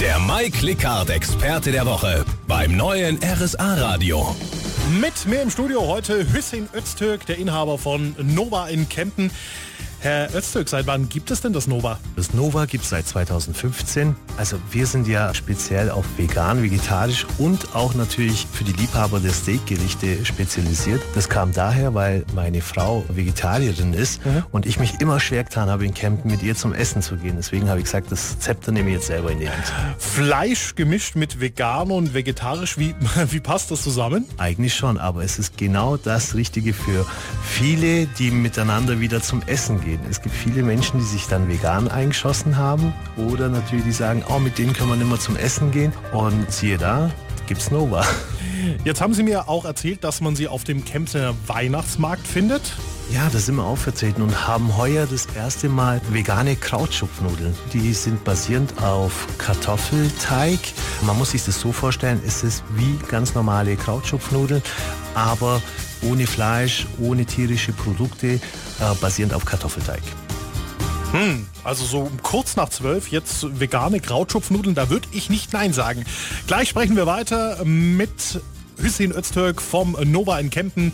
Der Mike Lickhardt Experte der Woche beim neuen RSA Radio. Mit mir im Studio heute Hüssein Öztürk, der Inhaber von Nova in Kempten. Herr Öztürk, seit wann gibt es denn das Nova? Das Nova gibt es seit 2015. Also wir sind ja speziell auf vegan, vegetarisch und auch natürlich für die Liebhaber der Steakgerichte spezialisiert. Das kam daher, weil meine Frau Vegetarierin ist mhm. und ich mich immer schwer getan habe, in Kempten mit ihr zum Essen zu gehen. Deswegen habe ich gesagt, das Zepter nehme ich jetzt selber in die Hand. Fleisch gemischt mit vegan und vegetarisch, wie, wie passt das zusammen? Eigentlich schon, aber es ist genau das Richtige für viele, die miteinander wieder zum Essen gehen gehen. Es gibt viele Menschen, die sich dann vegan eingeschossen haben oder natürlich die sagen, oh, mit denen wir nicht mehr zum Essen gehen. Und siehe da, gibt's Nova. Jetzt haben Sie mir auch erzählt, dass man sie auf dem Kemptener Weihnachtsmarkt findet. Ja, da sind wir auch vertreten und haben heuer das erste Mal vegane Krautschupfnudeln. Die sind basierend auf Kartoffelteig. Man muss sich das so vorstellen, es ist wie ganz normale Krautschupfnudeln, aber ohne Fleisch, ohne tierische Produkte, äh, basierend auf Kartoffelteig. Hm, also so kurz nach zwölf jetzt vegane Krautschupfnudeln, da würde ich nicht Nein sagen. Gleich sprechen wir weiter mit Hüssein Öztürk vom Nova in Kempten.